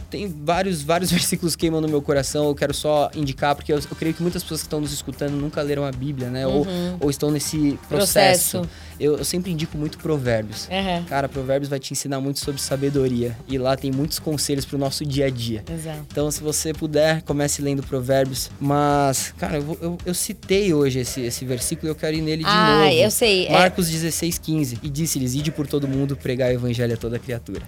tem vários, vários [laughs] versículos que queimam no meu coração. Eu quero só indicar, porque eu, eu creio que muitas pessoas que estão nos escutando nunca leram a Bíblia, né? Ou, ou estão nesse processo. Uhum. Processo. Eu, eu sempre indico muito provérbios. Aham. Cara, provérbios vai te ensinar muito sobre sabedoria. E lá tem muitos conselhos pro nosso dia a dia. Exato. Então, se você puder, comece lendo provérbios. Mas, cara, eu, eu, eu citei hoje esse, esse versículo e eu quero ir nele de Ah, novo. eu sei. é- Marcos 16, 15. E disse-lhes, ide por todo mundo pregar o evangelho a toda criatura.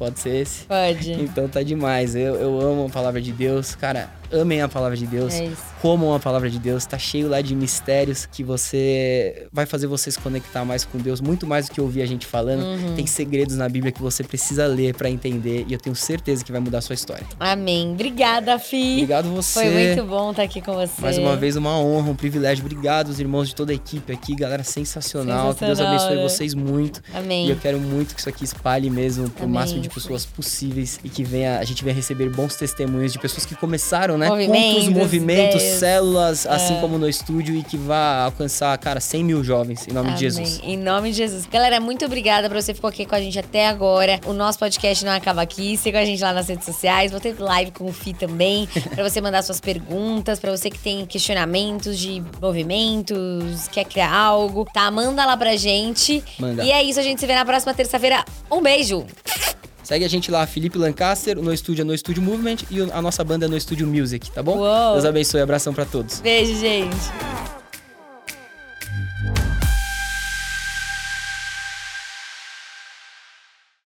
Pode ser esse? Pode. Então tá demais. Eu, eu amo a palavra de Deus. Cara, amem a palavra de Deus. É. Comam a palavra de Deus. Tá cheio lá de mistérios que você vai fazer você se conectar mais com Deus, muito mais do que ouvir a gente falando. Uhum. Tem segredos na Bíblia que você precisa ler pra entender e eu tenho certeza que vai mudar a sua história. Amém. Obrigada, Fi. Obrigado você. Foi muito bom estar aqui com você. Mais uma vez, uma honra, um privilégio. Obrigado, os irmãos de toda a equipe aqui, galera sensacional. Que Deus Sensacional, abençoe né? vocês muito. Amém. E eu quero muito que isso aqui espalhe mesmo pro Amém. máximo de pessoas possíveis e que venha, a gente venha receber bons testemunhos de pessoas que começaram, né? Movimentos, Cultos, movimentos, ideias. células, assim É. como no estúdio e que vá alcançar, cara, 100 mil jovens, em nome de Amém. Jesus. Em nome de Jesus. Galera, muito obrigada por você ficou aqui com a gente até agora. O nosso podcast não acaba aqui. Siga a gente lá nas redes sociais. Vou ter live com o Fi também. [laughs] pra você mandar suas perguntas. Pra você que tem questionamentos de movimentos, quer criar algo, tá? Manda lá pra gente. Manda. E é isso. A gente se vê na próxima terça-feira. Um beijo. Segue a gente lá, Felipe Lancaster, no estúdio é no Estúdio Movement e a nossa banda é no Estúdio Music, tá bom? Uou. Deus abençoe, abração pra todos. Beijo, gente.